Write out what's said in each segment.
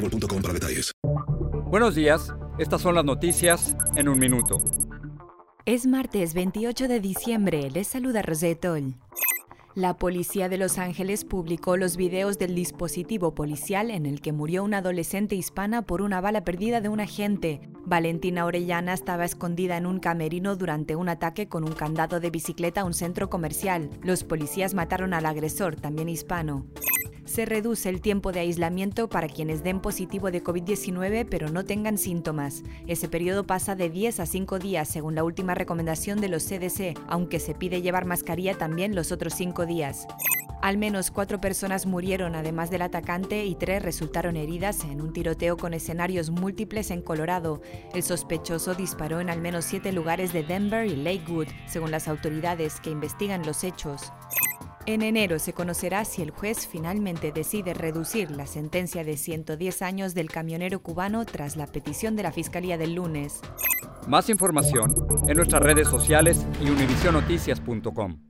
boostmobile.com para detalles. Buenos días, estas son las noticias en un minuto. Es martes 28 de diciembre, les saluda Rosetol. La policía de Los Ángeles publicó los videos del dispositivo policial en el que murió una adolescente hispana por una bala perdida de un agente. Valentina Orellana estaba escondida en un camerino durante un ataque con un candado de bicicleta a un centro comercial. Los policías mataron al agresor, también hispano se reduce el tiempo de aislamiento para quienes den positivo de COVID-19 pero no tengan síntomas. Ese periodo pasa de 10 a 5 días según la última recomendación de los CDC, aunque se pide llevar mascarilla también los otros 5 días. Al menos cuatro personas murieron además del atacante y tres resultaron heridas en un tiroteo con escenarios múltiples en Colorado. El sospechoso disparó en al menos siete lugares de Denver y Lakewood, según las autoridades que investigan los hechos. En enero se conocerá si el juez finalmente decide reducir la sentencia de 110 años del camionero cubano tras la petición de la Fiscalía del lunes. Más información en nuestras redes sociales y univisionoticias.com.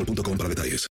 Mobile.com para detalles.